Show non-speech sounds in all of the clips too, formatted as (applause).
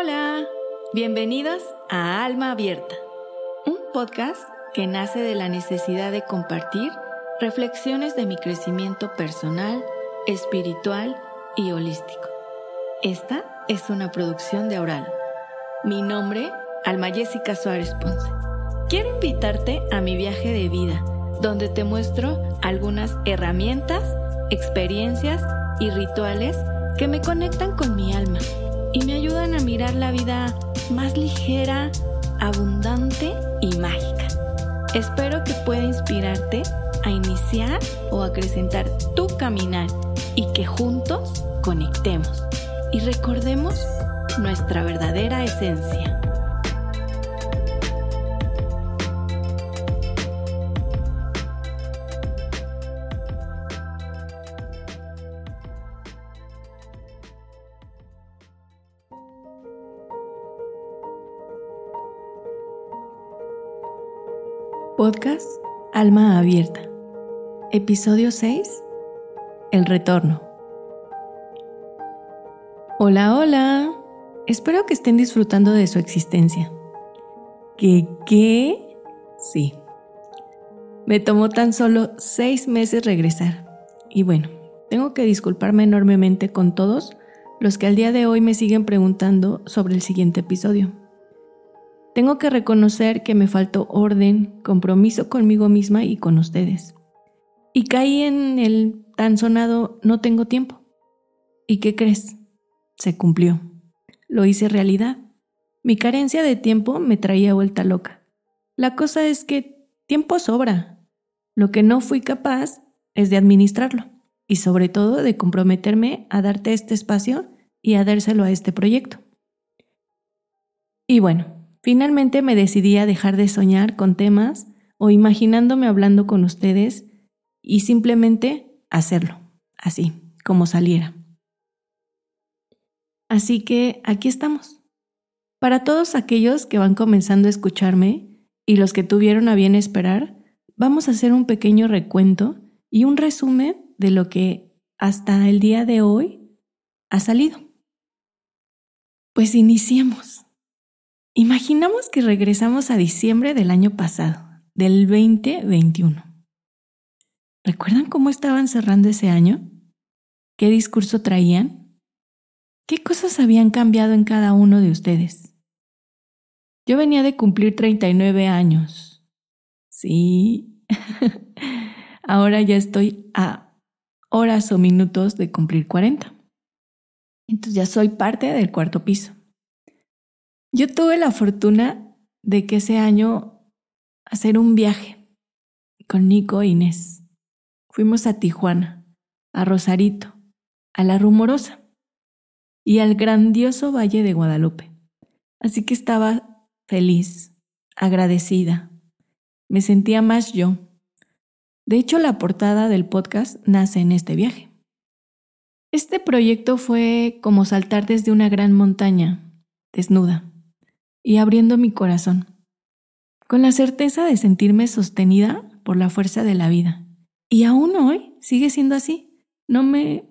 Hola, bienvenidos a Alma Abierta, un podcast que nace de la necesidad de compartir reflexiones de mi crecimiento personal, espiritual y holístico. Esta es una producción de Aural. Mi nombre, Alma Jessica Suárez Ponce. Quiero invitarte a mi viaje de vida, donde te muestro algunas herramientas, experiencias y rituales que me conectan con mi alma y me ayudan a mirar la vida más ligera, abundante y mágica. Espero que pueda inspirarte a iniciar o acrecentar tu caminar y que juntos conectemos y recordemos nuestra verdadera esencia. Podcast Alma Abierta. Episodio 6. El retorno. Hola, hola. Espero que estén disfrutando de su existencia. ¿Qué qué? Sí. Me tomó tan solo seis meses regresar. Y bueno, tengo que disculparme enormemente con todos los que al día de hoy me siguen preguntando sobre el siguiente episodio. Tengo que reconocer que me faltó orden, compromiso conmigo misma y con ustedes. Y caí en el tan sonado no tengo tiempo. ¿Y qué crees? Se cumplió. Lo hice realidad. Mi carencia de tiempo me traía vuelta loca. La cosa es que tiempo sobra. Lo que no fui capaz es de administrarlo y sobre todo de comprometerme a darte este espacio y a dárselo a este proyecto. Y bueno, Finalmente me decidí a dejar de soñar con temas o imaginándome hablando con ustedes y simplemente hacerlo, así, como saliera. Así que aquí estamos. Para todos aquellos que van comenzando a escucharme y los que tuvieron a bien esperar, vamos a hacer un pequeño recuento y un resumen de lo que hasta el día de hoy ha salido. Pues iniciemos. Imaginamos que regresamos a diciembre del año pasado, del 2021. ¿Recuerdan cómo estaban cerrando ese año? ¿Qué discurso traían? ¿Qué cosas habían cambiado en cada uno de ustedes? Yo venía de cumplir 39 años. Sí. (laughs) Ahora ya estoy a horas o minutos de cumplir 40. Entonces ya soy parte del cuarto piso. Yo tuve la fortuna de que ese año hacer un viaje con Nico e Inés. Fuimos a Tijuana, a Rosarito, a La Rumorosa y al grandioso Valle de Guadalupe. Así que estaba feliz, agradecida. Me sentía más yo. De hecho, la portada del podcast nace en este viaje. Este proyecto fue como saltar desde una gran montaña, desnuda y abriendo mi corazón, con la certeza de sentirme sostenida por la fuerza de la vida. Y aún hoy sigue siendo así. No me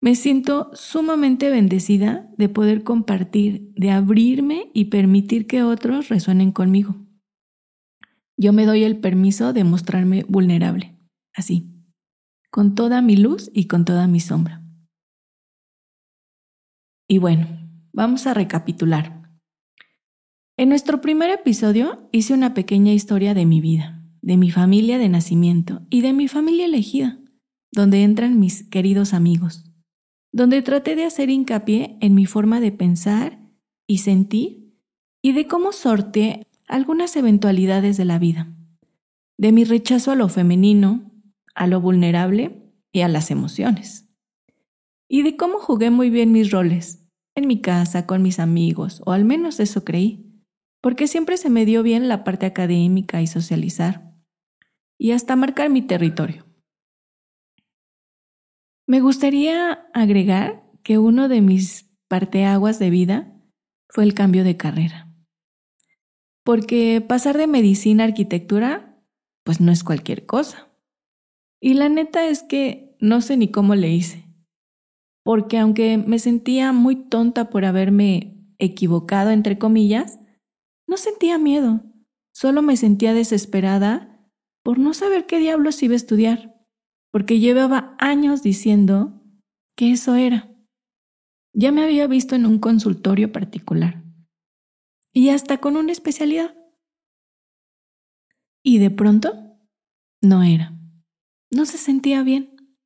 me siento sumamente bendecida de poder compartir, de abrirme y permitir que otros resuenen conmigo. Yo me doy el permiso de mostrarme vulnerable, así, con toda mi luz y con toda mi sombra. Y bueno, vamos a recapitular. En nuestro primer episodio hice una pequeña historia de mi vida, de mi familia de nacimiento y de mi familia elegida, donde entran mis queridos amigos, donde traté de hacer hincapié en mi forma de pensar y sentir y de cómo sorteé algunas eventualidades de la vida, de mi rechazo a lo femenino, a lo vulnerable y a las emociones, y de cómo jugué muy bien mis roles en mi casa, con mis amigos, o al menos eso creí porque siempre se me dio bien la parte académica y socializar, y hasta marcar mi territorio. Me gustaría agregar que uno de mis parteaguas de vida fue el cambio de carrera. Porque pasar de medicina a arquitectura, pues no es cualquier cosa. Y la neta es que no sé ni cómo le hice. Porque aunque me sentía muy tonta por haberme equivocado, entre comillas, no sentía miedo, solo me sentía desesperada por no saber qué diablos iba a estudiar, porque llevaba años diciendo que eso era. Ya me había visto en un consultorio particular y hasta con una especialidad. Y de pronto, no era. No se sentía bien.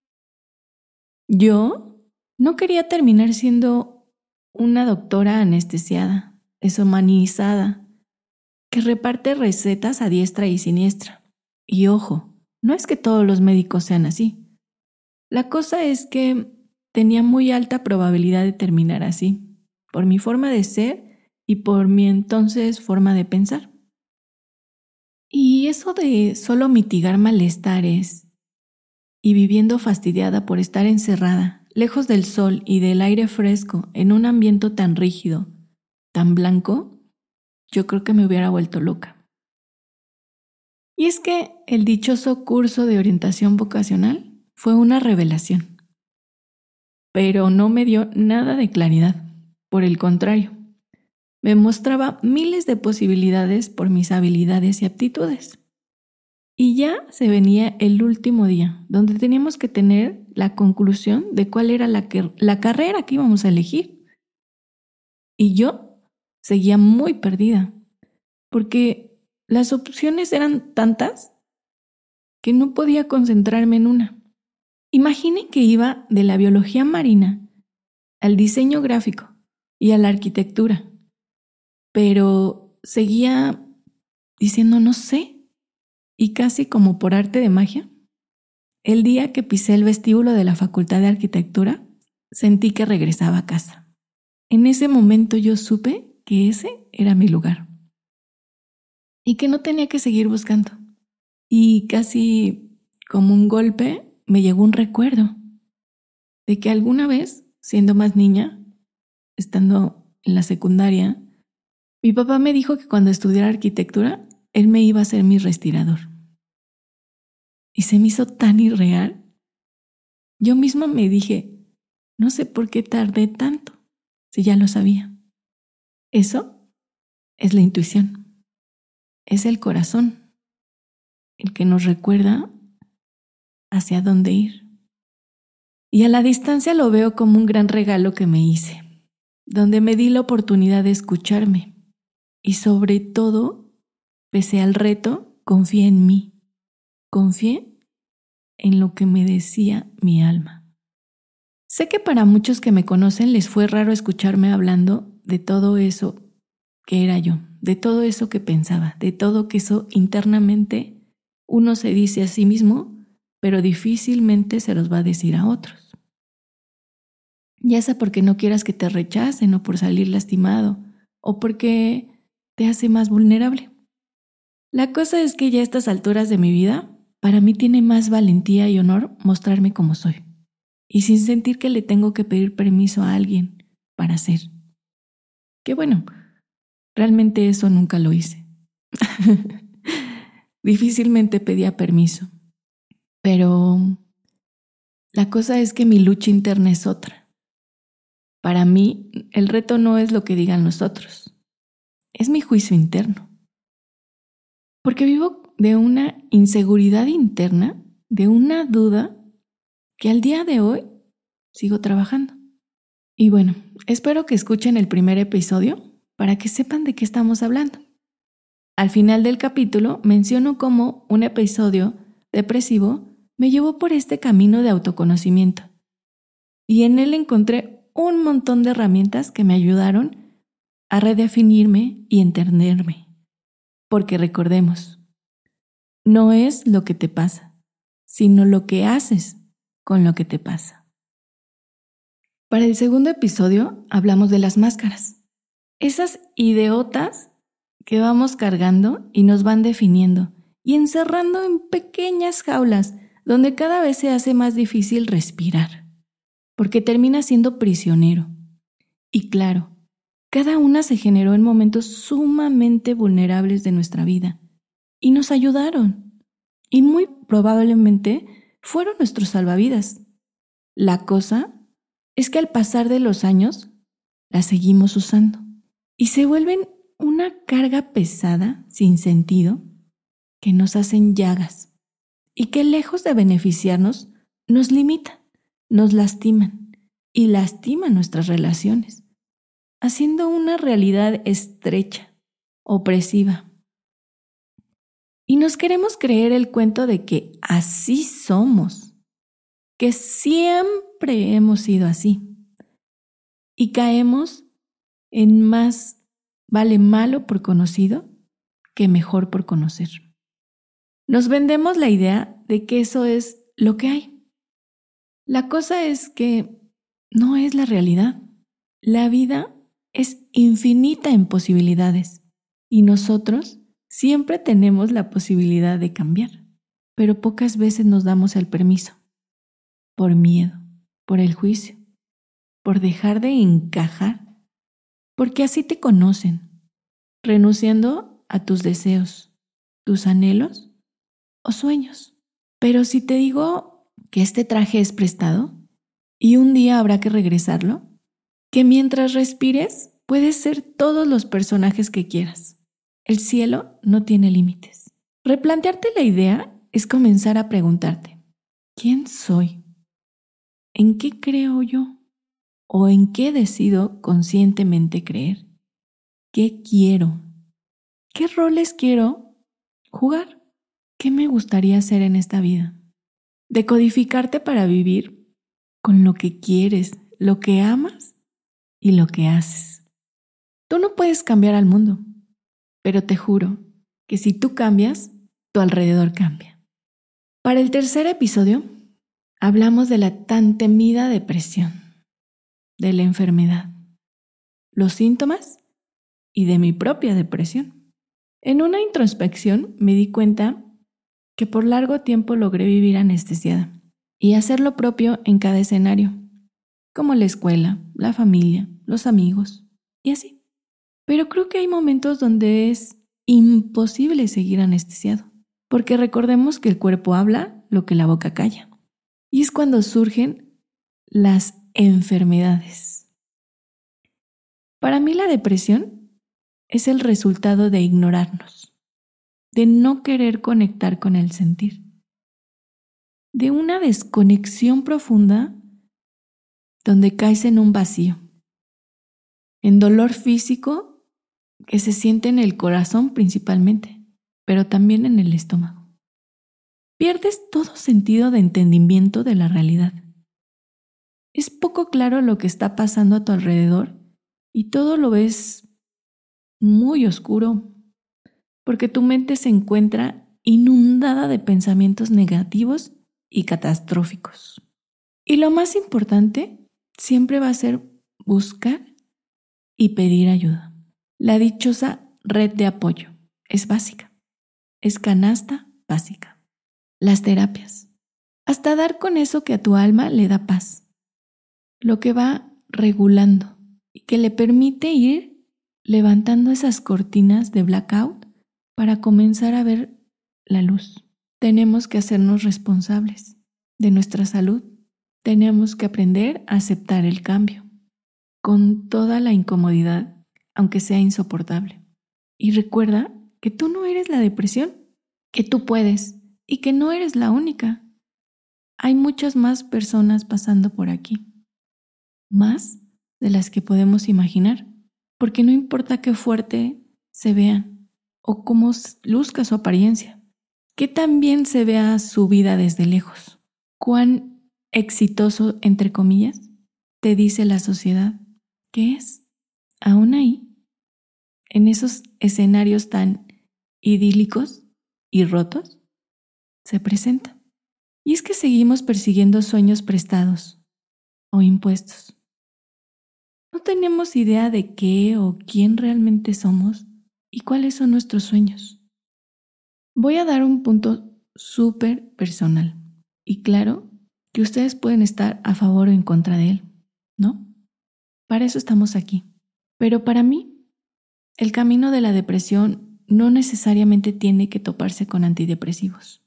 Yo no quería terminar siendo una doctora anestesiada, deshumanizada, que reparte recetas a diestra y siniestra. Y ojo, no es que todos los médicos sean así. La cosa es que tenía muy alta probabilidad de terminar así, por mi forma de ser y por mi entonces forma de pensar. Y eso de solo mitigar malestares y viviendo fastidiada por estar encerrada, lejos del sol y del aire fresco, en un ambiente tan rígido, tan blanco, yo creo que me hubiera vuelto loca. Y es que el dichoso curso de orientación vocacional fue una revelación, pero no me dio nada de claridad, por el contrario, me mostraba miles de posibilidades por mis habilidades y aptitudes. Y ya se venía el último día, donde teníamos que tener la conclusión de cuál era la, la carrera que íbamos a elegir. Y yo seguía muy perdida, porque las opciones eran tantas que no podía concentrarme en una. Imaginen que iba de la biología marina al diseño gráfico y a la arquitectura, pero seguía diciendo no sé, y casi como por arte de magia, el día que pisé el vestíbulo de la Facultad de Arquitectura, sentí que regresaba a casa. En ese momento yo supe que ese era mi lugar y que no tenía que seguir buscando. Y casi como un golpe me llegó un recuerdo de que alguna vez, siendo más niña, estando en la secundaria, mi papá me dijo que cuando estudiara arquitectura, él me iba a ser mi respirador. Y se me hizo tan irreal. Yo misma me dije, no sé por qué tardé tanto, si ya lo sabía. Eso es la intuición. Es el corazón, el que nos recuerda hacia dónde ir. Y a la distancia lo veo como un gran regalo que me hice, donde me di la oportunidad de escucharme y sobre todo, pese al reto, confié en mí, confié en lo que me decía mi alma. Sé que para muchos que me conocen les fue raro escucharme hablando de todo eso que era yo, de todo eso que pensaba, de todo que eso internamente uno se dice a sí mismo, pero difícilmente se los va a decir a otros. Ya sea porque no quieras que te rechacen o por salir lastimado, o porque te hace más vulnerable. La cosa es que ya a estas alturas de mi vida, para mí tiene más valentía y honor mostrarme como soy, y sin sentir que le tengo que pedir permiso a alguien para ser. Bueno, realmente eso nunca lo hice. (laughs) Difícilmente pedía permiso. Pero la cosa es que mi lucha interna es otra. Para mí, el reto no es lo que digan los otros, es mi juicio interno. Porque vivo de una inseguridad interna, de una duda que al día de hoy sigo trabajando. Y bueno, espero que escuchen el primer episodio para que sepan de qué estamos hablando. Al final del capítulo menciono cómo un episodio depresivo me llevó por este camino de autoconocimiento. Y en él encontré un montón de herramientas que me ayudaron a redefinirme y entenderme. Porque recordemos, no es lo que te pasa, sino lo que haces con lo que te pasa. Para el segundo episodio hablamos de las máscaras. Esas ideotas que vamos cargando y nos van definiendo y encerrando en pequeñas jaulas donde cada vez se hace más difícil respirar, porque termina siendo prisionero. Y claro, cada una se generó en momentos sumamente vulnerables de nuestra vida y nos ayudaron. Y muy probablemente fueron nuestros salvavidas. La cosa es que al pasar de los años la seguimos usando y se vuelven una carga pesada, sin sentido, que nos hacen llagas y que lejos de beneficiarnos, nos limitan, nos lastiman y lastiman nuestras relaciones, haciendo una realidad estrecha, opresiva. Y nos queremos creer el cuento de que así somos, que siempre hemos sido así. Y caemos en más vale malo por conocido que mejor por conocer. Nos vendemos la idea de que eso es lo que hay. La cosa es que no es la realidad. La vida es infinita en posibilidades y nosotros siempre tenemos la posibilidad de cambiar, pero pocas veces nos damos el permiso. Por miedo, por el juicio, por dejar de encajar porque así te conocen, renunciando a tus deseos, tus anhelos o sueños. Pero si te digo que este traje es prestado y un día habrá que regresarlo, que mientras respires puedes ser todos los personajes que quieras. El cielo no tiene límites. Replantearte la idea es comenzar a preguntarte, ¿quién soy? ¿En qué creo yo? o en qué decido conscientemente creer. ¿Qué quiero? ¿Qué roles quiero jugar? ¿Qué me gustaría hacer en esta vida? Decodificarte para vivir con lo que quieres, lo que amas y lo que haces. Tú no puedes cambiar al mundo, pero te juro que si tú cambias, tu alrededor cambia. Para el tercer episodio, hablamos de la tan temida depresión de la enfermedad, los síntomas y de mi propia depresión. En una introspección me di cuenta que por largo tiempo logré vivir anestesiada y hacer lo propio en cada escenario, como la escuela, la familia, los amigos y así. Pero creo que hay momentos donde es imposible seguir anestesiado, porque recordemos que el cuerpo habla lo que la boca calla. Y es cuando surgen las enfermedades. Para mí la depresión es el resultado de ignorarnos, de no querer conectar con el sentir, de una desconexión profunda donde caes en un vacío, en dolor físico que se siente en el corazón principalmente, pero también en el estómago. Pierdes todo sentido de entendimiento de la realidad es poco claro lo que está pasando a tu alrededor y todo lo ves muy oscuro, porque tu mente se encuentra inundada de pensamientos negativos y catastróficos. Y lo más importante siempre va a ser buscar y pedir ayuda. La dichosa red de apoyo es básica, es canasta básica. Las terapias, hasta dar con eso que a tu alma le da paz lo que va regulando y que le permite ir levantando esas cortinas de blackout para comenzar a ver la luz. Tenemos que hacernos responsables de nuestra salud. Tenemos que aprender a aceptar el cambio, con toda la incomodidad, aunque sea insoportable. Y recuerda que tú no eres la depresión, que tú puedes y que no eres la única. Hay muchas más personas pasando por aquí más de las que podemos imaginar, porque no importa qué fuerte se vean o cómo luzca su apariencia, que también se vea su vida desde lejos, cuán exitoso, entre comillas, te dice la sociedad que es. Aún ahí, en esos escenarios tan idílicos y rotos, se presenta. Y es que seguimos persiguiendo sueños prestados o impuestos no tenemos idea de qué o quién realmente somos y cuáles son nuestros sueños. Voy a dar un punto súper personal y claro que ustedes pueden estar a favor o en contra de él, ¿no? Para eso estamos aquí. Pero para mí, el camino de la depresión no necesariamente tiene que toparse con antidepresivos.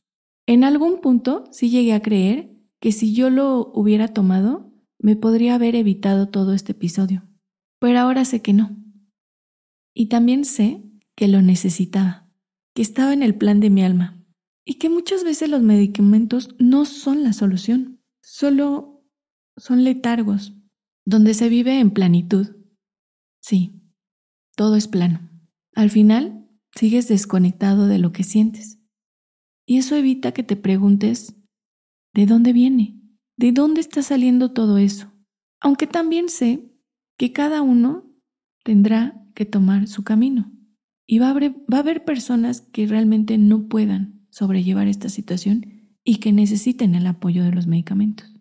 En algún punto sí llegué a creer que si yo lo hubiera tomado, me podría haber evitado todo este episodio. Pero ahora sé que no. Y también sé que lo necesitaba, que estaba en el plan de mi alma y que muchas veces los medicamentos no son la solución, solo son letargos, donde se vive en planitud. Sí, todo es plano. Al final, sigues desconectado de lo que sientes. Y eso evita que te preguntes, ¿de dónde viene? ¿De dónde está saliendo todo eso? Aunque también sé que cada uno tendrá que tomar su camino. Y va a, haber, va a haber personas que realmente no puedan sobrellevar esta situación y que necesiten el apoyo de los medicamentos.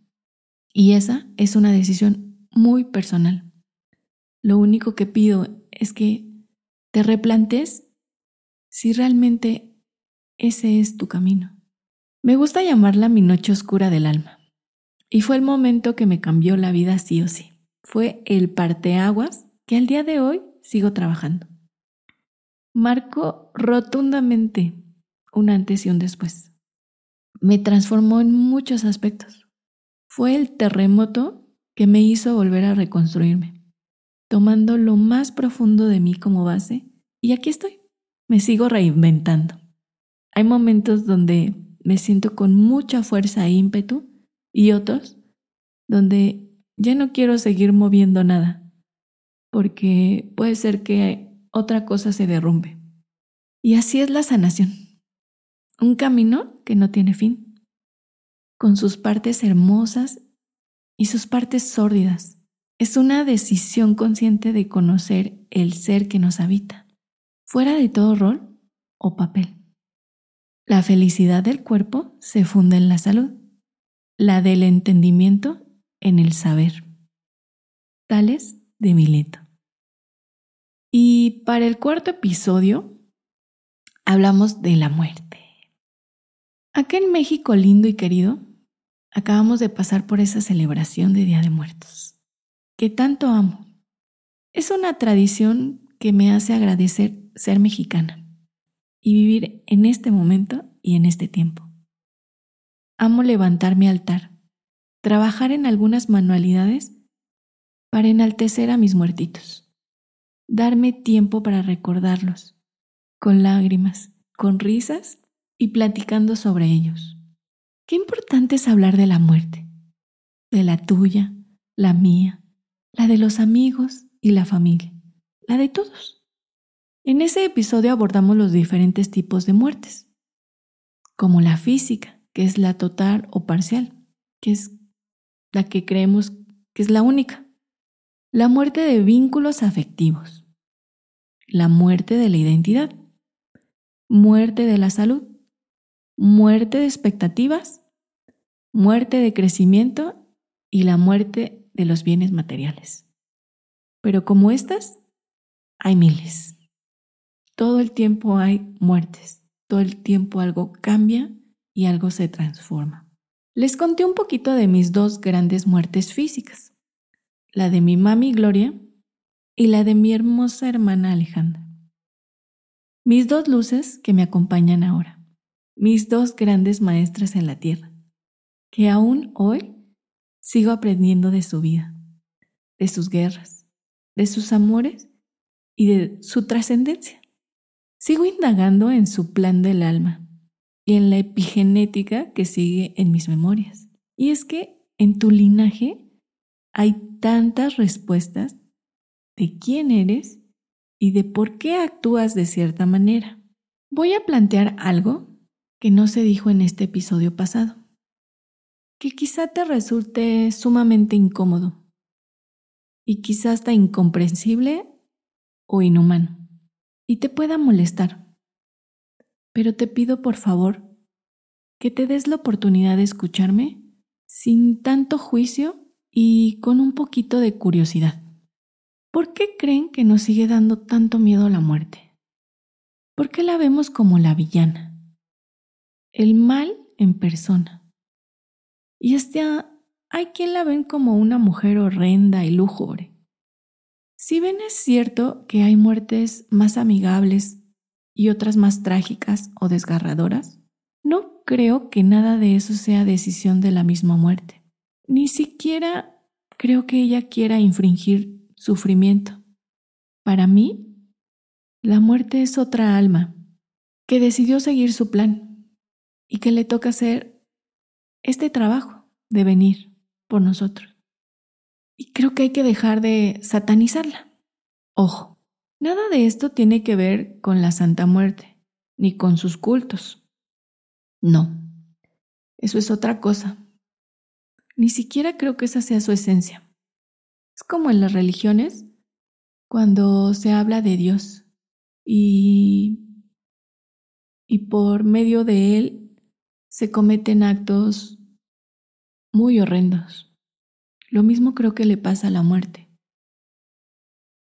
Y esa es una decisión muy personal. Lo único que pido es que te replantes si realmente ese es tu camino. Me gusta llamarla mi noche oscura del alma. Y fue el momento que me cambió la vida sí o sí. Fue el parteaguas que al día de hoy sigo trabajando. Marcó rotundamente un antes y un después. Me transformó en muchos aspectos. Fue el terremoto que me hizo volver a reconstruirme, tomando lo más profundo de mí como base, y aquí estoy. Me sigo reinventando. Hay momentos donde me siento con mucha fuerza e ímpetu y otros donde ya no quiero seguir moviendo nada, porque puede ser que otra cosa se derrumbe. Y así es la sanación un camino que no tiene fin, con sus partes hermosas y sus partes sórdidas. Es una decisión consciente de conocer el ser que nos habita, fuera de todo rol o papel. La felicidad del cuerpo se funda en la salud, la del entendimiento en el saber. Tales de Mileto. Y para el cuarto episodio hablamos de la muerte. Acá en México lindo y querido, acabamos de pasar por esa celebración de Día de Muertos, que tanto amo. Es una tradición que me hace agradecer ser mexicana y vivir en este momento y en este tiempo. Amo levantar mi altar, trabajar en algunas manualidades para enaltecer a mis muertitos, darme tiempo para recordarlos, con lágrimas, con risas y platicando sobre ellos. Qué importante es hablar de la muerte, de la tuya, la mía, la de los amigos y la familia, la de todos. En ese episodio abordamos los diferentes tipos de muertes, como la física, que es la total o parcial, que es la que creemos que es la única, la muerte de vínculos afectivos, la muerte de la identidad, muerte de la salud, muerte de expectativas, muerte de crecimiento. Y la muerte de los bienes materiales. Pero como estas, hay miles. Todo el tiempo hay muertes, todo el tiempo algo cambia y algo se transforma. Les conté un poquito de mis dos grandes muertes físicas, la de mi mami Gloria y la de mi hermosa hermana Alejandra. Mis dos luces que me acompañan ahora mis dos grandes maestras en la tierra, que aún hoy sigo aprendiendo de su vida, de sus guerras, de sus amores y de su trascendencia. Sigo indagando en su plan del alma y en la epigenética que sigue en mis memorias. Y es que en tu linaje hay tantas respuestas de quién eres y de por qué actúas de cierta manera. Voy a plantear algo que no se dijo en este episodio pasado, que quizá te resulte sumamente incómodo y quizá hasta incomprensible o inhumano y te pueda molestar. Pero te pido por favor que te des la oportunidad de escucharme sin tanto juicio y con un poquito de curiosidad. ¿Por qué creen que nos sigue dando tanto miedo la muerte? ¿Por qué la vemos como la villana? el mal en persona. Y hasta hay quien la ven como una mujer horrenda y lúgubre. Si bien es cierto que hay muertes más amigables y otras más trágicas o desgarradoras, no creo que nada de eso sea decisión de la misma muerte. Ni siquiera creo que ella quiera infringir sufrimiento. Para mí, La muerte es otra alma que decidió seguir su plan y que le toca hacer este trabajo de venir por nosotros. Y creo que hay que dejar de satanizarla. Ojo, nada de esto tiene que ver con la Santa Muerte, ni con sus cultos. No, eso es otra cosa. Ni siquiera creo que esa sea su esencia. Es como en las religiones, cuando se habla de Dios y, y por medio de Él se cometen actos muy horrendos. Lo mismo creo que le pasa a la muerte.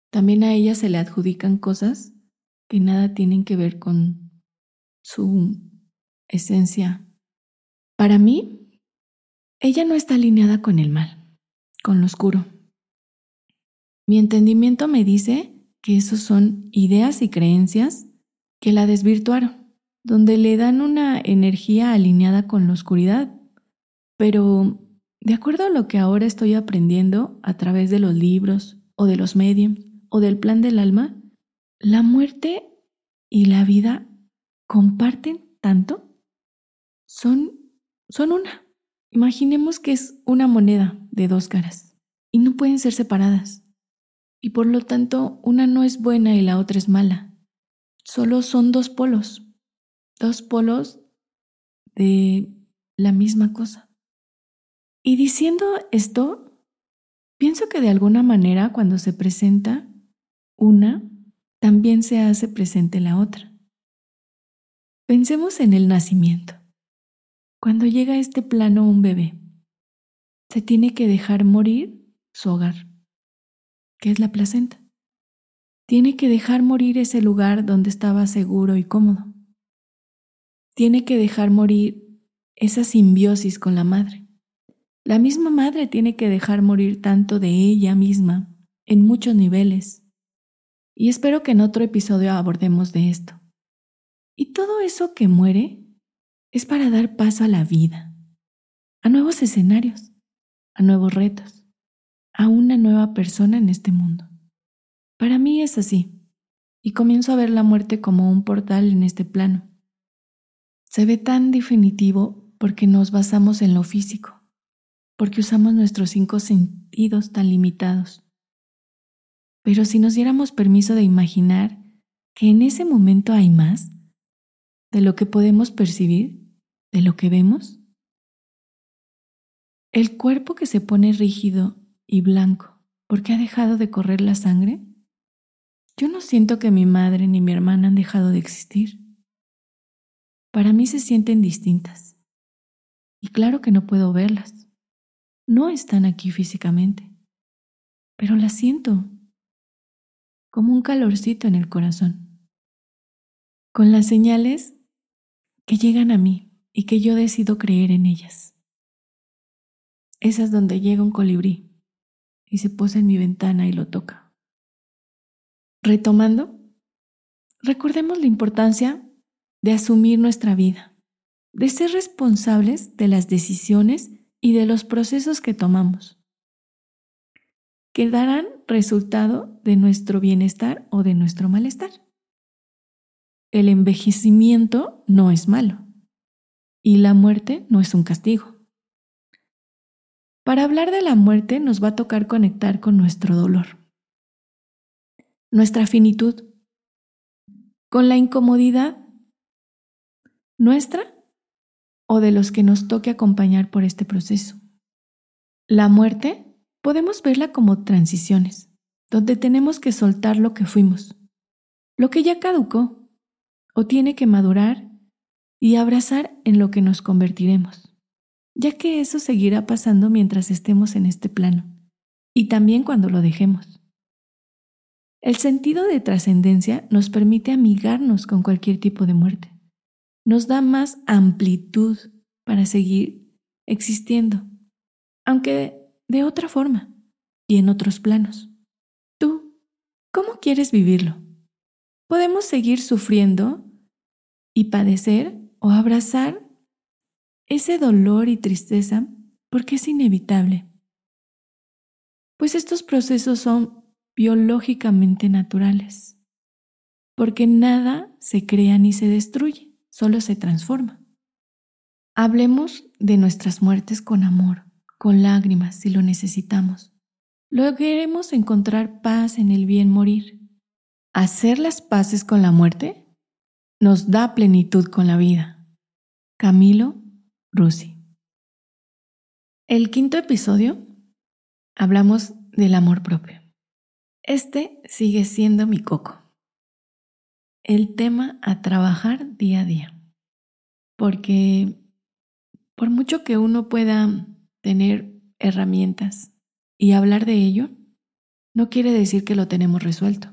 También a ella se le adjudican cosas que nada tienen que ver con su esencia. Para mí, ella no está alineada con el mal, con lo oscuro. Mi entendimiento me dice que esos son ideas y creencias que la desvirtuaron, donde le dan una energía alineada con la oscuridad. Pero de acuerdo a lo que ahora estoy aprendiendo a través de los libros o de los medios o del plan del alma, la muerte y la vida comparten tanto. Son, son una. Imaginemos que es una moneda de dos caras y no pueden ser separadas. Y por lo tanto, una no es buena y la otra es mala. Solo son dos polos, dos polos de la misma cosa. Y diciendo esto, pienso que de alguna manera cuando se presenta una, también se hace presente la otra. Pensemos en el nacimiento. Cuando llega a este plano un bebé, se tiene que dejar morir su hogar, que es la placenta. Tiene que dejar morir ese lugar donde estaba seguro y cómodo. Tiene que dejar morir esa simbiosis con la madre. La misma madre tiene que dejar morir tanto de ella misma en muchos niveles. Y espero que en otro episodio abordemos de esto. Y todo eso que muere es para dar paso a la vida, a nuevos escenarios, a nuevos retos, a una nueva persona en este mundo. Para mí es así, y comienzo a ver la muerte como un portal en este plano. Se ve tan definitivo porque nos basamos en lo físico porque usamos nuestros cinco sentidos tan limitados. Pero si nos diéramos permiso de imaginar que en ese momento hay más de lo que podemos percibir, de lo que vemos, el cuerpo que se pone rígido y blanco porque ha dejado de correr la sangre, yo no siento que mi madre ni mi hermana han dejado de existir. Para mí se sienten distintas. Y claro que no puedo verlas no están aquí físicamente, pero las siento como un calorcito en el corazón, con las señales que llegan a mí y que yo decido creer en ellas. Esas donde llega un colibrí y se posa en mi ventana y lo toca. Retomando, recordemos la importancia de asumir nuestra vida, de ser responsables de las decisiones y de los procesos que tomamos, que darán resultado de nuestro bienestar o de nuestro malestar. El envejecimiento no es malo y la muerte no es un castigo. Para hablar de la muerte nos va a tocar conectar con nuestro dolor, nuestra finitud, con la incomodidad nuestra o de los que nos toque acompañar por este proceso. La muerte podemos verla como transiciones, donde tenemos que soltar lo que fuimos, lo que ya caducó o tiene que madurar y abrazar en lo que nos convertiremos, ya que eso seguirá pasando mientras estemos en este plano y también cuando lo dejemos. El sentido de trascendencia nos permite amigarnos con cualquier tipo de muerte nos da más amplitud para seguir existiendo, aunque de otra forma y en otros planos. ¿Tú cómo quieres vivirlo? Podemos seguir sufriendo y padecer o abrazar ese dolor y tristeza porque es inevitable. Pues estos procesos son biológicamente naturales. porque nada se crea ni se destruye, solo se transforma. Hablemos de nuestras muertes con amor, con lágrimas si lo necesitamos. Lograremos encontrar paz en el bien morir. Hacer las paces con la muerte nos da plenitud con la vida. Camilo Rusi. El quinto episodio hablamos del amor propio. Este sigue siendo mi coco. El tema a trabajar día a día. Porque por mucho que uno pueda tener herramientas y hablar de ello, no quiere decir que lo tenemos resuelto.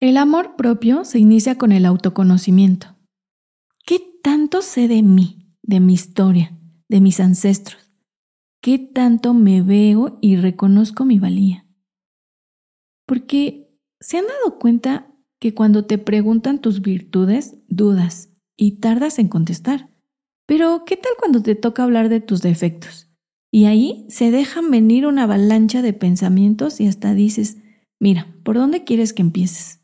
El amor propio se inicia con el autoconocimiento. ¿Qué tanto sé de mí, de mi historia, de mis ancestros? ¿Qué tanto me veo y reconozco mi valía? Porque se han dado cuenta que cuando te preguntan tus virtudes, dudas y tardas en contestar. Pero, ¿qué tal cuando te toca hablar de tus defectos? Y ahí se dejan venir una avalancha de pensamientos y hasta dices, mira, ¿por dónde quieres que empieces?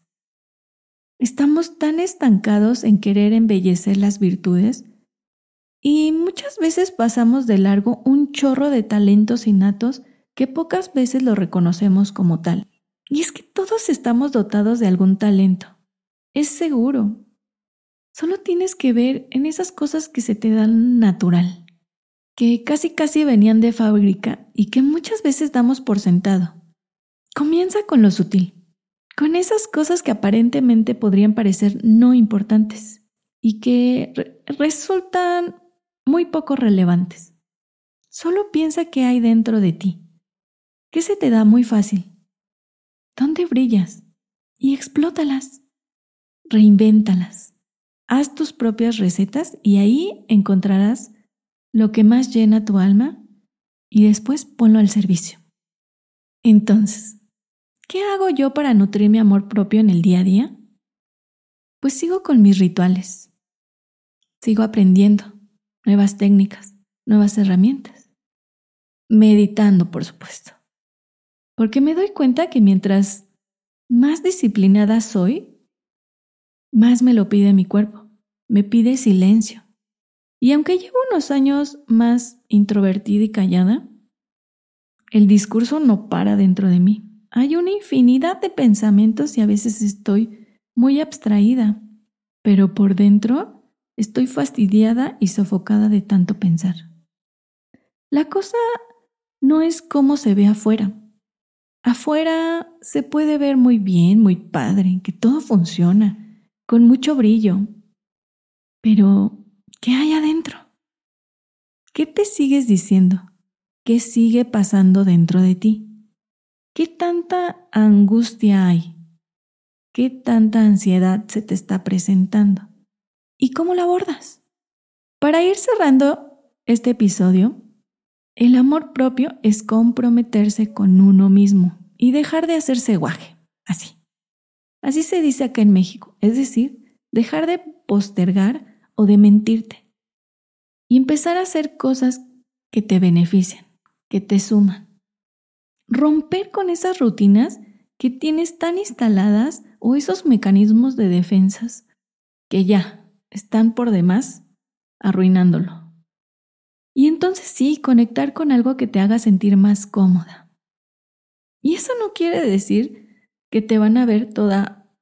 Estamos tan estancados en querer embellecer las virtudes y muchas veces pasamos de largo un chorro de talentos innatos que pocas veces lo reconocemos como tal. Y es que todos estamos dotados de algún talento. Es seguro. Solo tienes que ver en esas cosas que se te dan natural, que casi casi venían de fábrica y que muchas veces damos por sentado. Comienza con lo sutil, con esas cosas que aparentemente podrían parecer no importantes y que resultan muy poco relevantes. Solo piensa qué hay dentro de ti. ¿Qué se te da muy fácil? ¿Dónde brillas? Y explótalas. Reinvéntalas. Haz tus propias recetas y ahí encontrarás lo que más llena tu alma y después ponlo al servicio. Entonces, ¿qué hago yo para nutrir mi amor propio en el día a día? Pues sigo con mis rituales. Sigo aprendiendo nuevas técnicas, nuevas herramientas. Meditando, por supuesto. Porque me doy cuenta que mientras más disciplinada soy, más me lo pide mi cuerpo me pide silencio. Y aunque llevo unos años más introvertida y callada, el discurso no para dentro de mí. Hay una infinidad de pensamientos y a veces estoy muy abstraída, pero por dentro estoy fastidiada y sofocada de tanto pensar. La cosa no es cómo se ve afuera. Afuera se puede ver muy bien, muy padre, que todo funciona, con mucho brillo, pero, ¿qué hay adentro? ¿Qué te sigues diciendo? ¿Qué sigue pasando dentro de ti? ¿Qué tanta angustia hay? ¿Qué tanta ansiedad se te está presentando? ¿Y cómo la abordas? Para ir cerrando este episodio, el amor propio es comprometerse con uno mismo y dejar de hacerse guaje, así. Así se dice acá en México, es decir, dejar de postergar o de mentirte. Y empezar a hacer cosas que te benefician, que te suman. Romper con esas rutinas que tienes tan instaladas o esos mecanismos de defensas que ya están por demás arruinándolo. Y entonces sí, conectar con algo que te haga sentir más cómoda. Y eso no quiere decir que te van a ver toda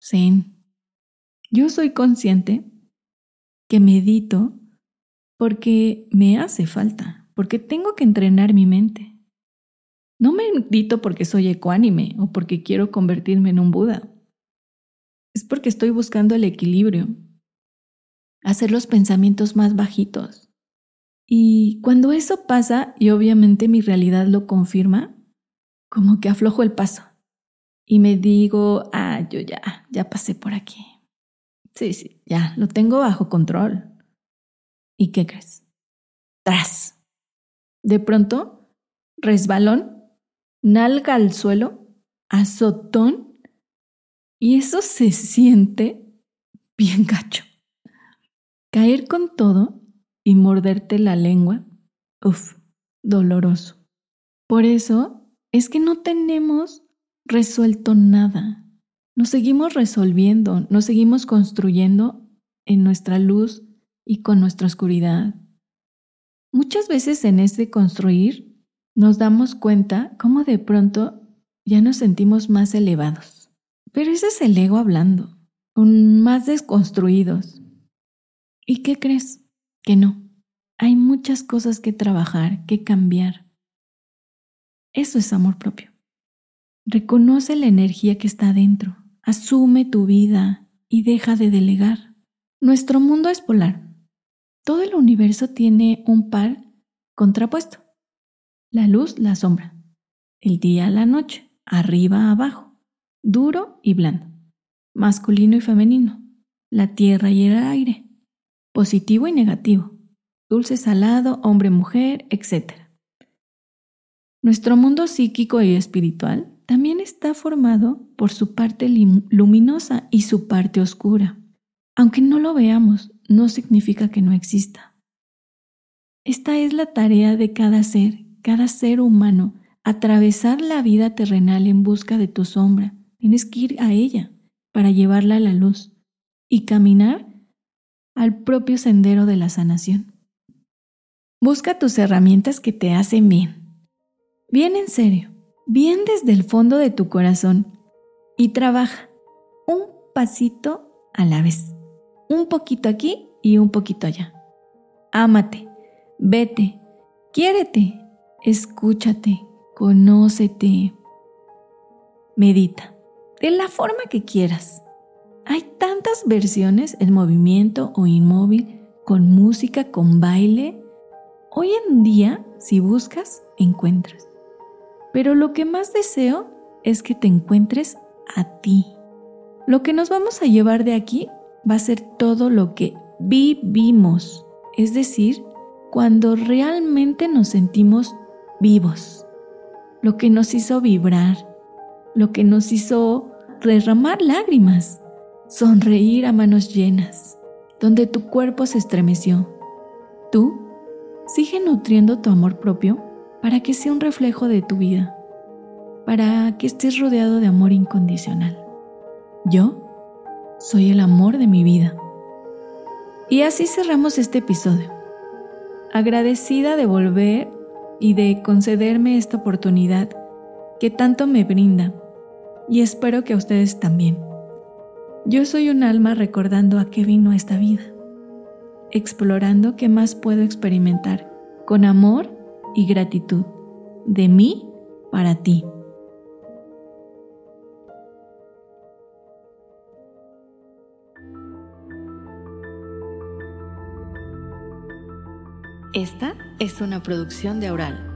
zen. Yo soy consciente que medito porque me hace falta, porque tengo que entrenar mi mente. No medito porque soy ecuánime o porque quiero convertirme en un Buda. Es porque estoy buscando el equilibrio, hacer los pensamientos más bajitos. Y cuando eso pasa, y obviamente mi realidad lo confirma, como que aflojo el paso y me digo, ah, yo ya, ya pasé por aquí. Sí, sí, ya, lo tengo bajo control. ¿Y qué crees? Tras. De pronto, resbalón, nalga al suelo, azotón, y eso se siente bien gacho. Caer con todo y morderte la lengua, uff, doloroso. Por eso es que no tenemos resuelto nada. Nos seguimos resolviendo, nos seguimos construyendo en nuestra luz y con nuestra oscuridad. Muchas veces en este construir nos damos cuenta cómo de pronto ya nos sentimos más elevados. Pero ese es el ego hablando, más desconstruidos. ¿Y qué crees? Que no. Hay muchas cosas que trabajar, que cambiar. Eso es amor propio. Reconoce la energía que está dentro, asume tu vida y deja de delegar. Nuestro mundo es polar. Todo el universo tiene un par contrapuesto. La luz, la sombra. El día, la noche. Arriba, abajo. Duro y blando. Masculino y femenino. La tierra y el aire. Positivo y negativo. Dulce, salado, hombre, mujer, etc. Nuestro mundo psíquico y espiritual también está formado por su parte luminosa y su parte oscura. Aunque no lo veamos, no significa que no exista. Esta es la tarea de cada ser, cada ser humano, atravesar la vida terrenal en busca de tu sombra. Tienes que ir a ella para llevarla a la luz y caminar al propio sendero de la sanación. Busca tus herramientas que te hacen bien. Bien en serio, bien desde el fondo de tu corazón y trabaja un pasito a la vez un poquito aquí y un poquito allá. Ámate, vete, quiérete, escúchate, conócete. Medita, de la forma que quieras. Hay tantas versiones, el movimiento o inmóvil, con música, con baile. Hoy en día, si buscas, encuentras. Pero lo que más deseo es que te encuentres a ti. Lo que nos vamos a llevar de aquí va a ser todo lo que vivimos, es decir, cuando realmente nos sentimos vivos, lo que nos hizo vibrar, lo que nos hizo derramar lágrimas, sonreír a manos llenas, donde tu cuerpo se estremeció. Tú sigue nutriendo tu amor propio para que sea un reflejo de tu vida, para que estés rodeado de amor incondicional. Yo soy el amor de mi vida. Y así cerramos este episodio. Agradecida de volver y de concederme esta oportunidad que tanto me brinda y espero que a ustedes también. Yo soy un alma recordando a qué vino esta vida, explorando qué más puedo experimentar con amor y gratitud de mí para ti. Esta es una producción de Aural.